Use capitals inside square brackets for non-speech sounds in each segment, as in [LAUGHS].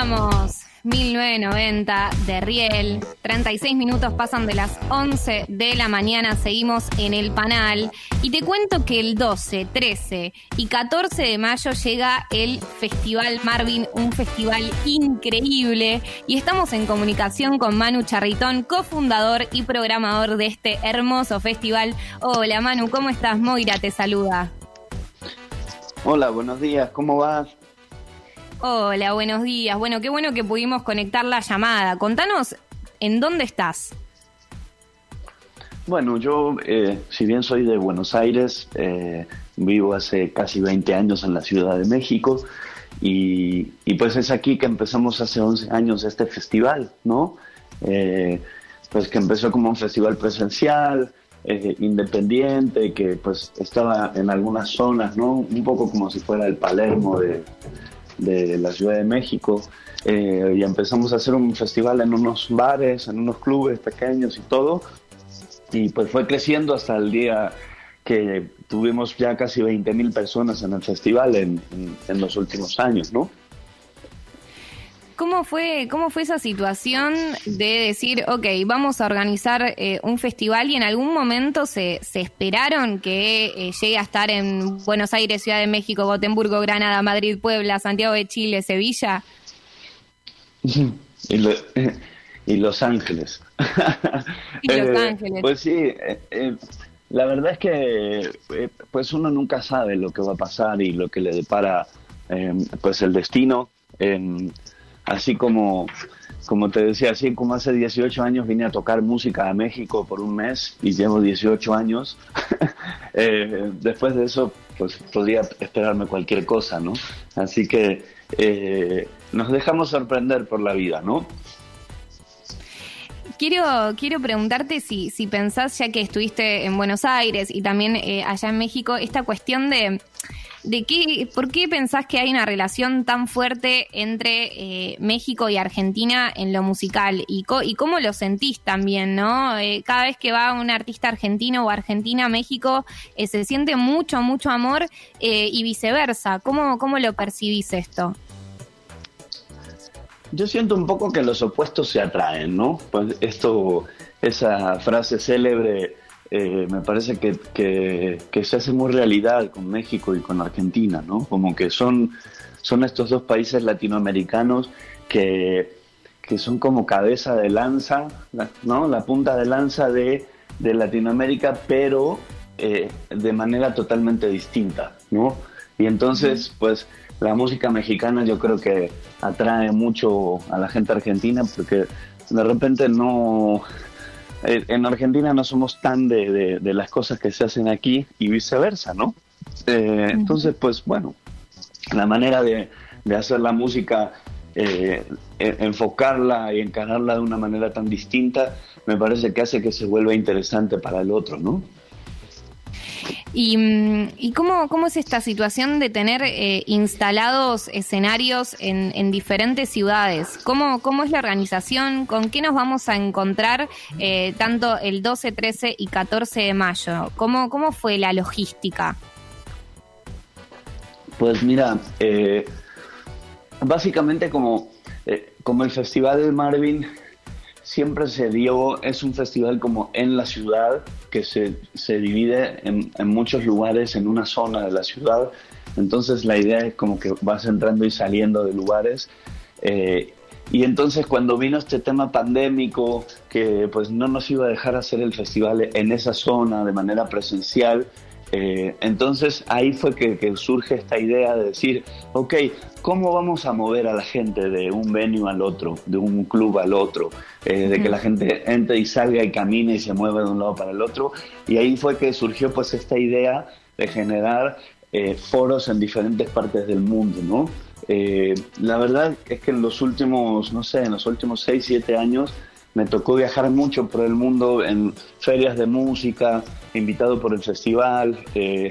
Vamos, 1990 de Riel. 36 minutos pasan de las 11 de la mañana. Seguimos en el panel. Y te cuento que el 12, 13 y 14 de mayo llega el Festival Marvin, un festival increíble. Y estamos en comunicación con Manu Charritón, cofundador y programador de este hermoso festival. Hola Manu, ¿cómo estás? Moira te saluda. Hola, buenos días, ¿cómo vas? Hola, buenos días. Bueno, qué bueno que pudimos conectar la llamada. Contanos, ¿en dónde estás? Bueno, yo, eh, si bien soy de Buenos Aires, eh, vivo hace casi 20 años en la Ciudad de México y, pues es aquí que empezamos hace 11 años este festival, ¿no? Eh, pues que empezó como un festival presencial, independiente, que pues estaba en algunas zonas, ¿no? Un poco como si fuera el Palermo de, de la Ciudad de México eh, y empezamos a hacer un festival en unos bares, en unos clubes pequeños y todo. Y pues fue creciendo hasta el día que tuvimos ya casi 20.000 personas en el festival en, en los últimos años, ¿no? ¿Cómo fue, ¿Cómo fue esa situación de decir, ok, vamos a organizar eh, un festival y en algún momento se, se esperaron que eh, llegue a estar en Buenos Aires, Ciudad de México, Gotemburgo, Granada, Madrid, Puebla, Santiago de Chile, Sevilla? [LAUGHS] Y, Los Ángeles. [LAUGHS] Y Los eh, Ángeles. Pues sí, la verdad es que pues uno nunca sabe lo que va a pasar y lo que le depara pues el destino así como, como te decía, así como hace 18 años vine a tocar música a México por un mes y llevo 18 años, [LAUGHS] eh, después de eso pues podría esperarme cualquier cosa, ¿no? Así que eh, nos dejamos sorprender por la vida, ¿no? Quiero, quiero preguntarte si, si pensás, ya que estuviste en Buenos Aires y también eh, allá en México, esta cuestión de de qué, ¿por qué pensás que hay una relación tan fuerte entre eh, México y Argentina en lo musical? Y, cómo lo sentís también, ¿no? Eh, cada vez que va un artista argentino o argentina a México, eh, se siente mucho, mucho amor y viceversa. ¿Cómo, ¿Cómo lo percibís esto? Yo siento un poco que los opuestos se atraen, ¿no? Pues esto, esa frase célebre eh, me parece que, que, se hace muy realidad con México y con Argentina, ¿no? Como que son, son estos dos países latinoamericanos que, que son como cabeza de lanza, ¿no? La punta de lanza de, de Latinoamérica, pero eh, de manera totalmente distinta, ¿no? Y entonces, pues, la música mexicana yo creo que atrae mucho a la gente argentina porque de repente no en Argentina no somos tan de, las cosas que se hacen aquí y viceversa, ¿no? Eh, entonces, pues bueno, la manera de, hacer la música, eh, e, enfocarla y encararla de una manera tan distinta, me parece que hace que se vuelva interesante para el otro, ¿no? ¿Y, mm, y cómo, cómo, es esta situación de tener eh, instalados escenarios en, diferentes ciudades? ¿Cómo, ¿Cómo, es la organización? ¿Con qué nos vamos a encontrar eh, tanto el 12, 13 y 14 de mayo? ¿Cómo, cómo fue la logística? Pues mira, eh, básicamente como, como el Festival del Marvin siempre se dio, es un festival como en la ciudad, que se, se divide en, en, muchos lugares en una zona de la ciudad. Entonces la idea es como que vas entrando y saliendo de lugares. Eh, y entonces cuando vino este tema pandémico, que pues no nos iba a dejar hacer el festival en esa zona de manera presencial, eh, entonces ahí fue que, surge esta idea de decir, ok, ¿cómo vamos a mover a la gente de un venue al otro, de un club al otro, eh, de que la gente entre y salga y camine y se mueva de un lado para el otro? Y ahí fue que surgió pues esta idea de generar eh, foros en diferentes partes del mundo, ¿no? la verdad es que en los últimos, no sé, en los últimos 6, 7 años, me tocó viajar mucho por el mundo en ferias de música, invitado por el festival. Eh,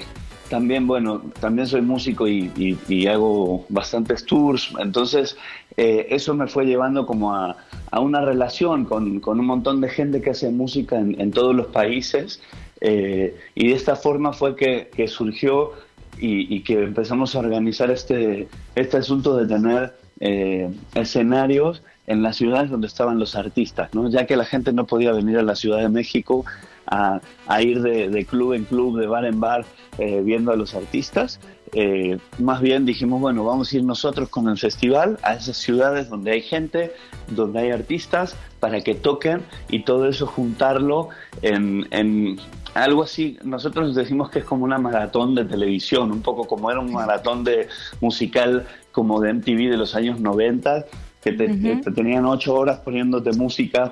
también, bueno, también soy músico y, hago bastantes tours, entonces eh, eso me fue llevando como a, una relación con, un montón de gente que hace música en, todos los países eh, y de esta forma fue que, que surgió y, que empezamos a organizar este, este asunto de tener eh, escenarios en las ciudades donde estaban los artistas, ¿no? ya que la gente no podía venir a la Ciudad de México a, ir de, club en club, de bar en bar, eh, viendo a los artistas. Eh, más bien dijimos, bueno, vamos a ir nosotros con el festival a esas ciudades donde hay gente, donde hay artistas, para que toquen y todo eso juntarlo en, en algo así. Nosotros decimos que es como una maratón de televisión, un poco como era un maratón de musical como de MTV de los años 90 que te, tenían ocho horas poniéndote música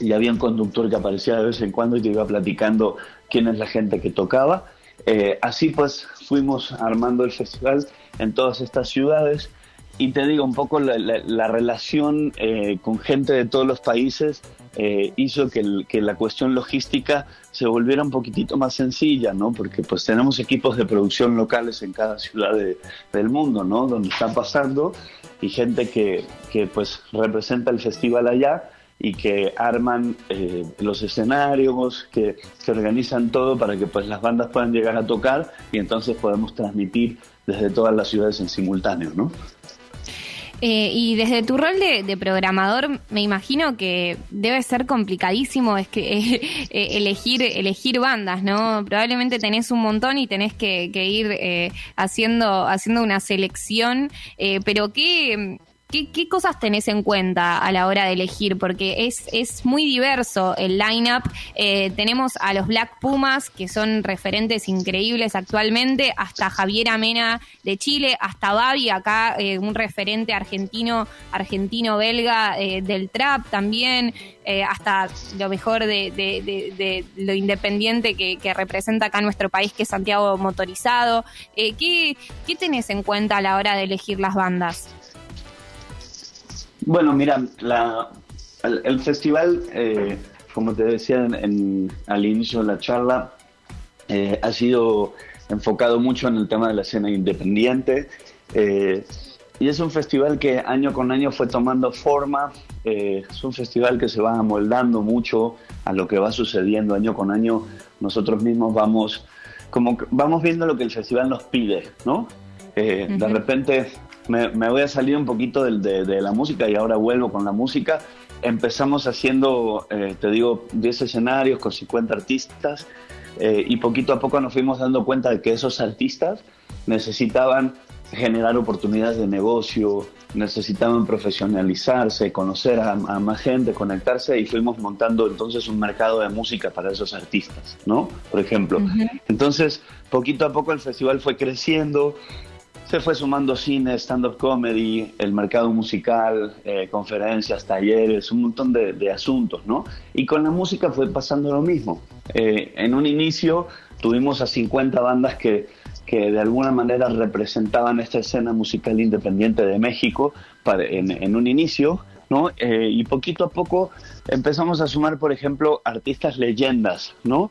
y había un conductor que aparecía de vez en cuando y te iba platicando quién es la gente que tocaba. Eh, así pues fuimos armando el festival en todas estas ciudades y te digo un poco la, relación eh, con gente de todos los países eh, hizo que, la cuestión logística se volviera un poquitito más sencilla, ¿no? Porque pues tenemos equipos de producción locales en cada ciudad del mundo, ¿no? Donde está pasando y gente que, que pues representa el festival allá y que arman eh, los escenarios, que, que, organizan todo para que pues las bandas puedan llegar a tocar y entonces podemos transmitir desde todas las ciudades en simultáneo, ¿no? Eh, y desde tu rol de, programador, me imagino que debe ser complicadísimo es que [LAUGHS] eh, elegir elegir bandas, ¿no? Probablemente tenés un montón y tenés que, ir eh, haciendo haciendo una selección, pero qué ¿Qué, cosas tenés en cuenta a la hora de elegir? Porque es, es muy diverso el lineup. Eh, tenemos a los Black Pumas, que son referentes increíbles actualmente, hasta Javier Amena de Chile, hasta Babi, acá eh, un referente argentino, argentino-belga eh, del trap también, hasta lo mejor de, lo independiente que, representa acá nuestro país, que es Santiago Motorizado. ¿qué, ¿Qué tenés en cuenta a la hora de elegir las bandas? Bueno, mira, el, festival, eh, como te decía en, al inicio de la charla, eh, ha sido enfocado mucho en el tema de la escena independiente. Eh, y es un festival que año con año fue tomando forma. es un festival que se va amoldando mucho a lo que va sucediendo año con año. Nosotros mismos vamos, como vamos viendo lo que el festival nos pide, ¿no? De repente me, voy a salir un poquito de, de, la música y ahora vuelvo con la música. Empezamos haciendo, eh, te digo, 10 escenarios con 50 artistas eh, y poquito a poco nos fuimos dando cuenta de que esos artistas necesitaban generar oportunidades de negocio, necesitaban profesionalizarse, conocer a, a, más gente, conectarse y fuimos montando entonces un mercado de música para esos artistas, ¿no? Por ejemplo. Entonces, poquito a poco el festival fue creciendo, se fue sumando cine, stand-up comedy, el mercado musical, eh, conferencias, talleres, un montón de, asuntos, ¿no? Y con la música fue pasando lo mismo. Eh, en un inicio tuvimos a 50 bandas que, que de alguna manera representaban esta escena musical independiente de México para, en, un inicio, ¿no? Eh, y poquito a poco empezamos a sumar, por ejemplo, artistas leyendas, ¿no?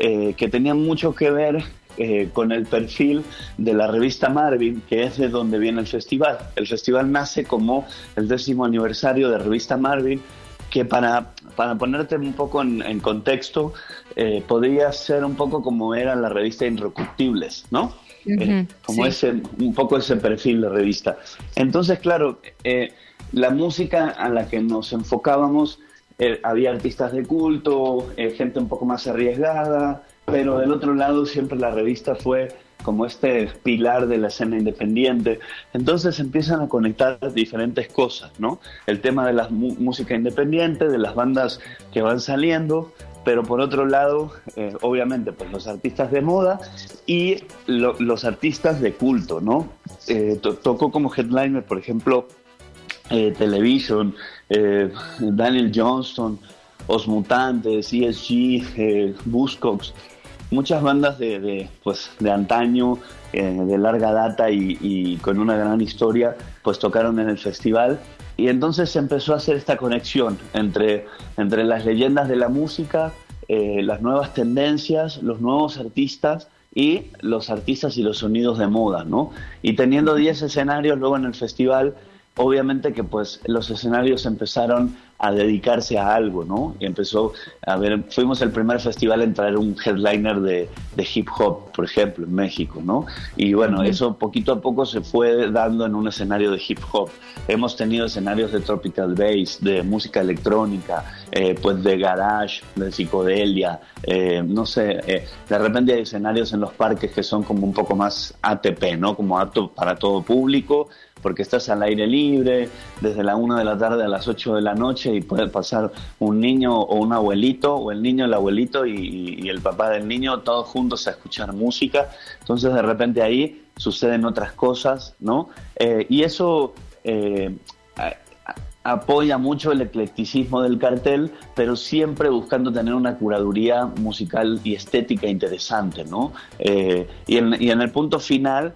que tenían mucho que ver eh, con el perfil de la revista Marvin, que es de donde viene el festival. El festival nace como el décimo aniversario de revista Marvin, que para, para ponerte un poco en, contexto, eh, podría ser un poco como era la revista Inrecuptibles, ¿no? Eh, como ese, un poco ese perfil de revista. Entonces, claro, la música a la que nos enfocábamos, había artistas de culto, gente un poco más arriesgada, pero del otro lado siempre la revista fue como este pilar de la escena independiente. Entonces empiezan a conectar diferentes cosas, ¿no? El tema de la música independiente, de las bandas que van saliendo, pero por otro lado, eh, obviamente, pues los artistas de moda y los artistas de culto, ¿no? Eh, tocó como headliner, por ejemplo, eh, Television, Daniel Johnston, Os Mutantes, ESG, Buzzcocks, muchas bandas de, pues, de antaño, eh, de larga data y, con una gran historia, pues tocaron en el festival. Y entonces se empezó a hacer esta conexión entre, entre las leyendas de la música, eh, las nuevas tendencias, los nuevos artistas y los artistas y los sonidos de moda, ¿no? Y teniendo 10 escenarios luego en el festival, obviamente que pues los escenarios empezaron a dedicarse a algo, ¿no? Y empezó a ver, fuimos el primer festival en traer un headliner de, de hip hop, por ejemplo, en México, ¿no? Y bueno, eso poquito a poco se fue dando en un escenario de hip hop. Hemos tenido escenarios de tropical bass, de música electrónica, eh, pues de garage, de psicodelia, eh, no sé, eh, de repente hay escenarios en los parques que son como un poco más ATP, ¿no? Como apto para todo público, porque estás al aire libre, desde la 1 de la tarde a las 8 de la noche y puede pasar un niño o un abuelito, o el niño, el abuelito y, el papá del niño, todos juntos a escuchar música. Entonces de repente ahí suceden otras cosas, ¿no? Eh, y eso eh, apoya mucho el eclecticismo del cartel, pero siempre buscando tener una curaduría musical y estética interesante, ¿no? Eh, y, en, y, en, el punto final,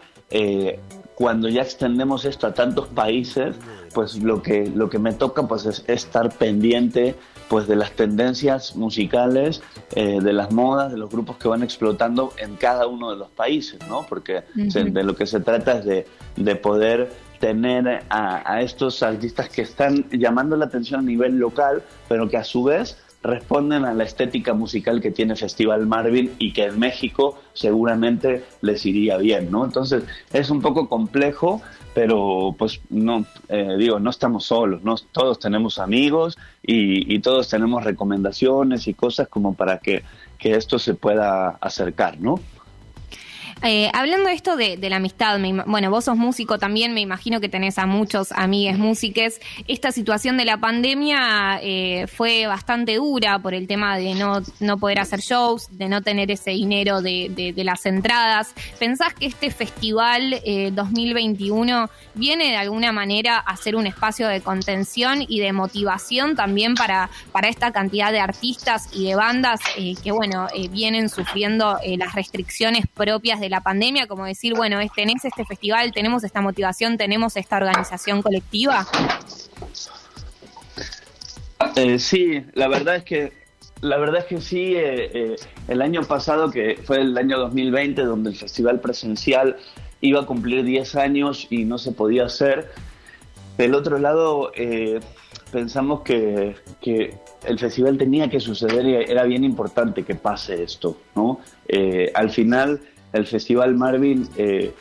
cuando ya extendemos esto a tantos países, pues lo que, lo que me toca pues es estar pendiente pues de las tendencias musicales, eh, de las modas, de los grupos que van explotando en cada uno de los países, ¿no? Porque de lo que se trata es de, de poder tener a, a, estos artistas que están llamando la atención a nivel local, pero que a su vez responden a la estética musical que tiene Festival Marvin y que en México seguramente les iría bien, ¿no? Entonces es un poco complejo, pero pues no, eh, digo, no estamos solos, ¿no? todos tenemos amigos y, y, todos tenemos recomendaciones y cosas como para que, que esto se pueda acercar, ¿no? Eh, hablando de esto de, la amistad, bueno, vos sos músico también, me imagino que tenés a muchos amigues músiques. Esta situación de la pandemia eh, fue bastante dura por el tema de no, no poder hacer shows, de no tener ese dinero de, de, las entradas. ¿Pensás que este festival eh, 2021 viene de alguna manera a ser un espacio de contención y de motivación también para, para esta cantidad de artistas y de bandas eh, que, bueno, eh, vienen sufriendo las restricciones propias de la pandemia, como decir, bueno, tenés este festival, tenemos esta motivación, tenemos esta organización colectiva? Eh, sí, la verdad es que la verdad es que sí, eh, eh, el año pasado, que fue el año 2020, donde el festival presencial iba a cumplir 10 años y no se podía hacer, del otro lado pensamos que, que, el festival tenía que suceder y era bien importante que pase esto, ¿no? Al final el Festival Marvin eh,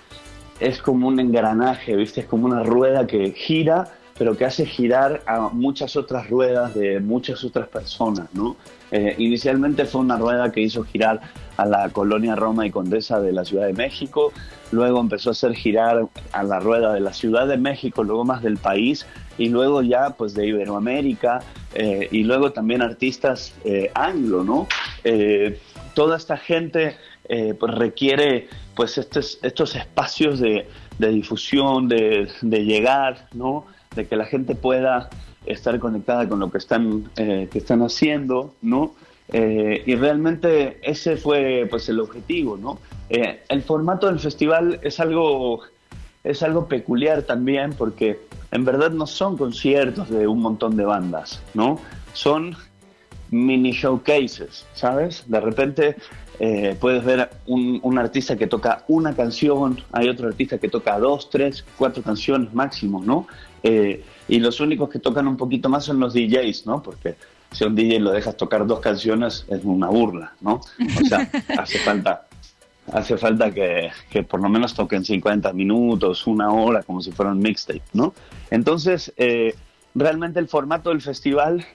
es como un engranaje, ¿viste? Es como una rueda que gira, pero que hace girar a muchas otras ruedas de muchas otras personas, ¿no? Eh, inicialmente fue una rueda que hizo girar a la colonia Roma y Condesa de la Ciudad de México, luego empezó a hacer girar a la rueda de la Ciudad de México, luego más del país y luego ya pues de Iberoamérica eh, y luego también artistas eh, anglo, ¿no? Eh, toda esta gente eh, pues requiere pues estos, espacios de, difusión, de, llegar, ¿no? De que la gente pueda estar conectada con lo que están, eh, que están haciendo, ¿no? Eh, y realmente ese fue pues el objetivo, ¿no? El formato del festival es algo, es algo peculiar también porque en verdad no son conciertos de un montón de bandas, ¿no? Son mini showcases, ¿sabes? De repente eh, puedes ver un, un, artista que toca una canción, hay otro artista que toca dos, tres, cuatro canciones máximo, ¿no? Eh, y los únicos que tocan un poquito más son los DJs, ¿no? Porque si a un DJ lo dejas tocar dos canciones es una burla, ¿no? O sea, [LAUGHS] hace falta, hace falta que, que, por lo menos toquen 50 minutos, una hora, como si fuera un mixtape, ¿no? Entonces, eh, realmente el formato del festival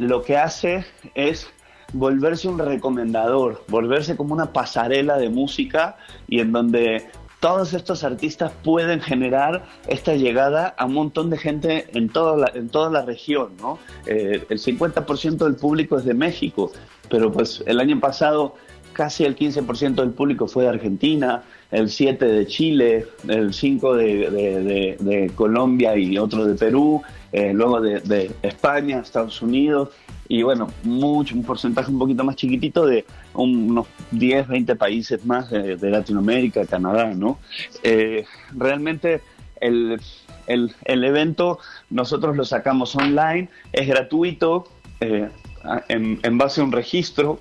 lo que hace es volverse un recomendador, volverse como una pasarela de música y en donde todos estos artistas pueden generar esta llegada a un montón de gente en toda la, en toda la región, ¿no? Eh, el 50% del público es de México, pero pues el año pasado casi el 15% del público fue de Argentina, el 7% de Chile, el 5% de, Colombia y otro de Perú, eh, luego de, España, Estados Unidos y bueno, mucho, un porcentaje un poquito más chiquitito de unos 10, 20 países más de, Latinoamérica, Canadá, ¿no? Eh, realmente el, el, el, evento nosotros lo sacamos online, es gratuito, eh, en base a un registro,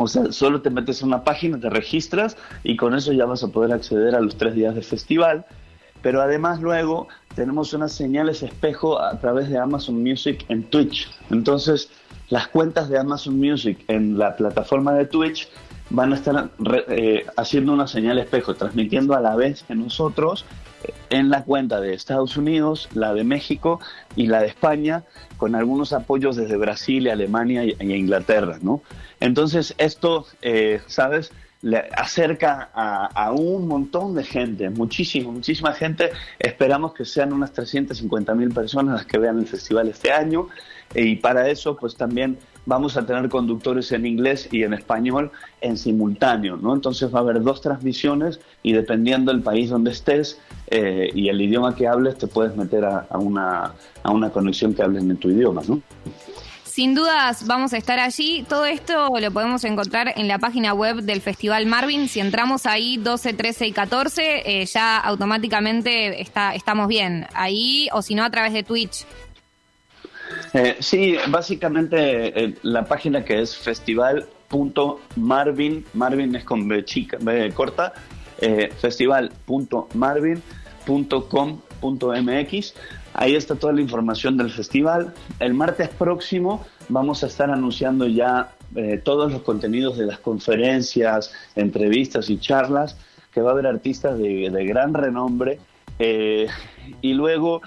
o sea, solo te metes en una página, te registras y con eso ya vas a poder acceder a los tres días del festival. pero además luego tenemos unas señales espejo a través de Amazon Music en Twitch. Entonces, las cuentas de Amazon Music en la plataforma de Twitch van a estar eh, haciendo una señal espejo, transmitiendo a la vez que nosotros en la cuenta de Estados Unidos, la de México y la de España, con algunos apoyos desde Brasil, Alemania y, Inglaterra, ¿no? Entonces esto, eh, ¿sabes? Le acerca a, un montón de gente, muchísima, muchísima gente. Esperamos que sean unas 350 mil personas las que vean el festival este año y para eso pues también vamos a tener conductores en inglés y en español en simultáneo, ¿no? Entonces va a haber dos transmisiones y dependiendo del país donde estés eh, y el idioma que hables te puedes meter a, una, a una conexión que hables en tu idioma, ¿no? Sin dudas vamos a estar allí. Todo esto lo podemos encontrar en la página web del Festival Marvin. Si entramos ahí 12, 13 y 14, eh, ya automáticamente está, estamos bien. Ahí o si no a través de Twitch. Eh, sí, básicamente eh, la página que es festival.marvin, Marvin es con B, chica, B corta, festival.marvin.com.mx. Ahí está toda la información del festival. El martes próximo vamos a estar anunciando ya eh, todos los contenidos de las conferencias, entrevistas y charlas, que va a haber artistas de, de gran renombre. y luego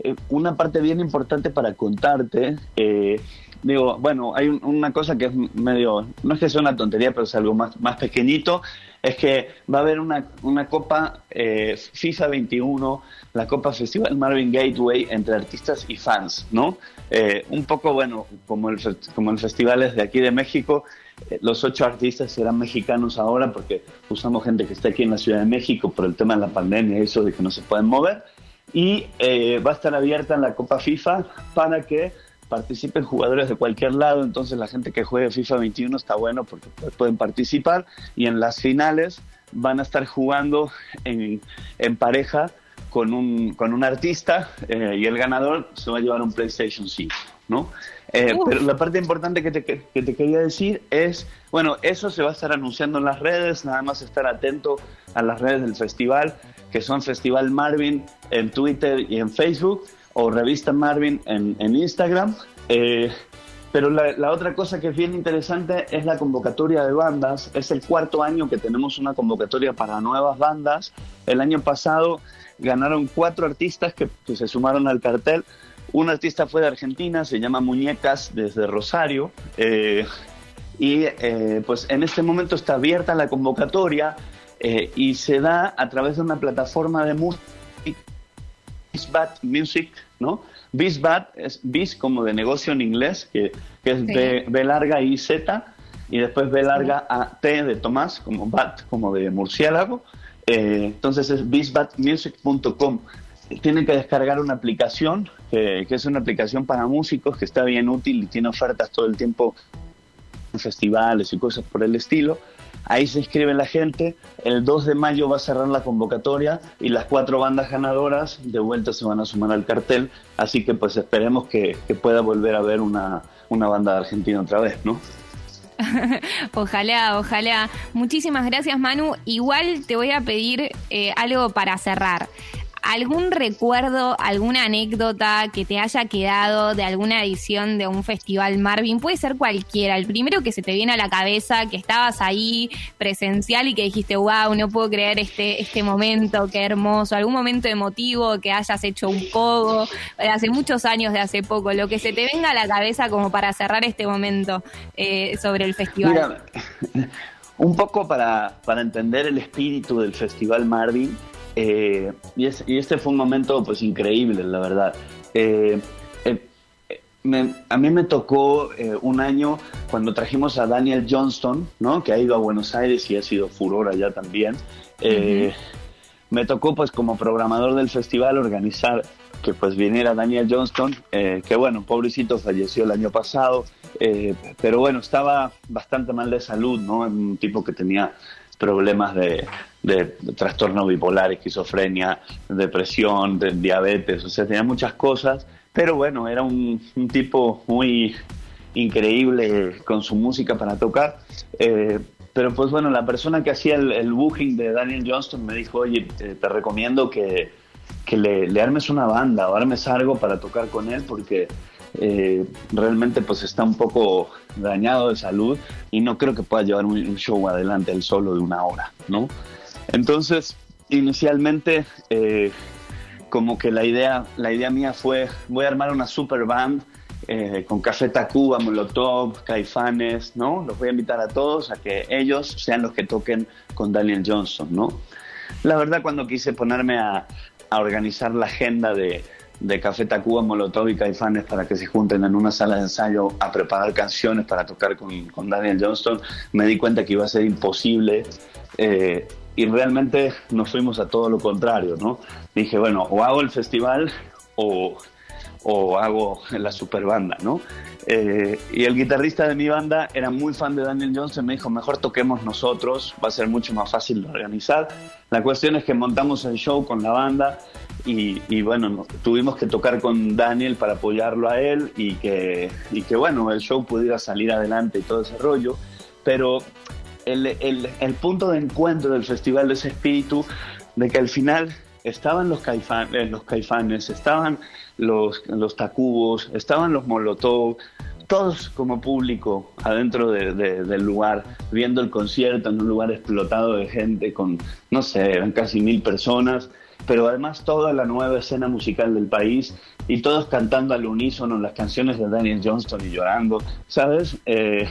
eh, una parte bien importante para contarte, eh, digo, bueno, hay una cosa que es medio, no es que sea una tontería, pero es algo más, más pequeñito, es que va a haber una, una Copa eh, FIFA 21, la Copa Festival Marvin Gateway entre artistas y fans, ¿no? un poco, bueno, como el, como el festival es de aquí de México, los ocho artistas serán mexicanos ahora porque usamos gente que está aquí en la Ciudad de México por el tema de la pandemia y eso de que no se pueden mover y eh, va a estar abierta en la Copa FIFA para que participen jugadores de cualquier lado, entonces la gente que juegue FIFA 21 está bueno porque pueden participar y en las finales van a estar jugando en, en pareja con un, con un artista eh, y el ganador se va a llevar un PlayStation 5, ¿no? Eh, pero la parte importante que te, que te quería decir es, bueno, eso se va a estar anunciando en las redes, nada más estar atento a las redes del festival que son Festival Marvin en Twitter y en Facebook, o Revista Marvin en, Instagram. Eh, pero la, otra cosa que es bien interesante es la convocatoria de bandas. Es el cuarto año que tenemos una convocatoria para nuevas bandas. El año pasado ganaron cuatro artistas que, se sumaron al cartel. Un artista fue de Argentina, se llama Muñecas desde Rosario. Eh, y eh, pues en este momento está abierta la convocatoria. Y se da a través de una plataforma de música, Music, ¿no? Bizbat es Biz como de negocio en inglés, que, es B, larga I Z, y después B larga A T de Tomás, como Bat, como de murciélago. Eh, entonces es bizbatmusic.com. Tienen que descargar una aplicación, que es una aplicación para músicos que está bien útil y tiene ofertas todo el tiempo en festivales y cosas por el estilo. Ahí se inscribe la gente. El 2 de mayo va a cerrar la convocatoria y las cuatro bandas ganadoras de vuelta se van a sumar al cartel. Así que pues esperemos que, pueda volver a ver una, una banda Argentina otra vez, ¿no? [LAUGHS] ojalá, ojalá. Muchísimas gracias, Manu. Igual te voy a pedir eh, algo para cerrar. ¿Algún recuerdo, alguna anécdota que te haya quedado de alguna edición de un festival Marvin? Puede ser cualquiera. El primero que se te viene a la cabeza, que estabas ahí presencial y que dijiste, wow, no puedo creer este, este momento, qué hermoso. Algún momento emotivo que hayas hecho un poco, de hace muchos años, de hace poco. Lo que se te venga a la cabeza como para cerrar este momento eh, sobre el festival. Mira, [LAUGHS] un poco para, para entender el espíritu del festival Marvin eh, y, este fue un momento pues increíble, la verdad. Eh, eh, a mí me tocó un año cuando trajimos a Daniel Johnston, ¿no? que ha ido a Buenos Aires y ha sido furor allá también. Me tocó pues como programador del festival organizar que pues viniera Daniel Johnston, que bueno, pobrecito falleció el año pasado, pero bueno, estaba bastante mal de salud, ¿no? Un tipo que tenía problemas de, trastorno bipolar, esquizofrenia, depresión, de diabetes, o sea, tenía muchas cosas, pero bueno, era un, tipo muy increíble con su música para tocar. Eh, pero pues bueno, la persona que hacía el, booking de Daniel Johnston me dijo, oye, te, recomiendo que, que le, armes una banda o armes algo para tocar con él porque eh, realmente pues está un poco dañado de salud y no creo que pueda llevar un, show adelante él solo de una hora, ¿no? Entonces, inicialmente, eh, como que la idea, la idea mía fue, voy a armar una super band eh, con Café Tacuba, Molotov, Caifanes, ¿no? Los voy a invitar a todos a que ellos sean los que toquen con Daniel Johnson, ¿no? La verdad, cuando quise ponerme a organizar la agenda de, de Café Tacuba, Molotov y Caifanes para que se junten en una sala de ensayo a preparar canciones para tocar con, con Daniel Johnston, me di cuenta que iba a ser imposible eh, y realmente nos fuimos a todo lo contrario, ¿no? Dije, bueno, o hago el festival o, o hago la super banda, ¿no? Eh, y el guitarrista de mi banda era muy fan de Daniel Johnson, me dijo, mejor toquemos nosotros, va a ser mucho más fácil de organizar. La cuestión es que montamos el show con la banda y, bueno, tuvimos que tocar con Daniel para apoyarlo a él y que, bueno, el show pudiera salir adelante y todo ese rollo. Pero el punto de encuentro del festival de ese espíritu, de que al final estaban los, eh, los caifanes, estaban los, los tacubos, estaban los molotov, todos como público adentro del lugar, viendo el concierto en un lugar explotado de gente con, no sé, eran casi mil personas, pero además toda la nueva escena musical del país y todos cantando al unísono las canciones de Daniel Johnston y llorando, ¿sabes? Eh,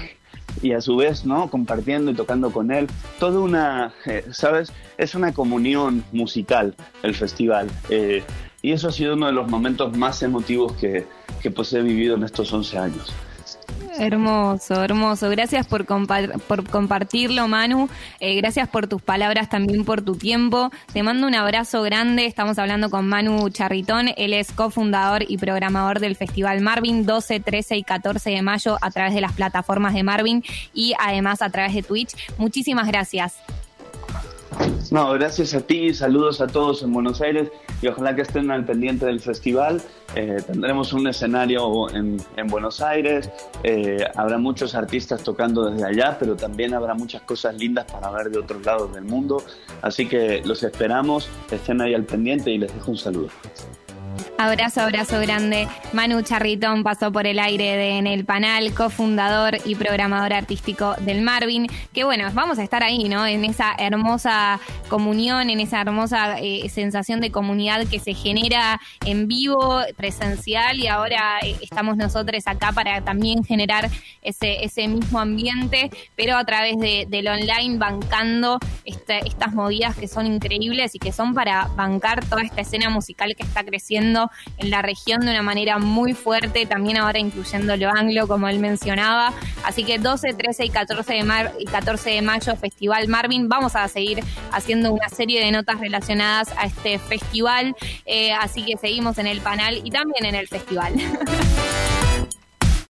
y a su vez, ¿no? Compartiendo y tocando con él. Toda una, eh, ¿sabes? Es una comunión musical el festival. Eh, y eso ha sido uno de los momentos más emotivos que, que pues he vivido en estos 11 años. Hermoso, hermoso. Gracias por, por compartirlo, Manu. Eh, gracias por tus palabras, también por tu tiempo. Te mando un abrazo grande. Estamos hablando con Manu Charritón. Él es cofundador y programador del Festival Marvin 12, 13 y 14 de mayo a través de las plataformas de Marvin y además a través de Twitch. Muchísimas gracias. No, gracias a ti, saludos a todos en Buenos Aires y ojalá que estén al pendiente del festival. Eh, tendremos un escenario en, Buenos Aires, eh, habrá muchos artistas tocando desde allá, pero también habrá muchas cosas lindas para ver de otros lados del mundo. Así que los esperamos, estén ahí al pendiente y les dejo un saludo. Abrazo, abrazo grande. Manu Charritón pasó por el aire En el Panal, cofundador y programador artístico del Marvin. Que bueno, vamos a estar ahí, ¿no? En esa hermosa comunión, en esa hermosa eh, sensación de comunidad que se genera en vivo, presencial, y ahora eh, estamos nosotros acá para también generar ese, mismo ambiente, pero a través de, del online, bancando este, estas movidas que son increíbles y que son para bancar toda esta escena musical que está en la región de una manera muy fuerte, también ahora incluyendo lo anglo, como él mencionaba. Así que 12, 13 y 14 de, mar y 14 de mayo, Festival Marvin. Vamos a seguir haciendo una serie de notas relacionadas a este festival. Eh, así que seguimos en el panel y también en el festival. [LAUGHS]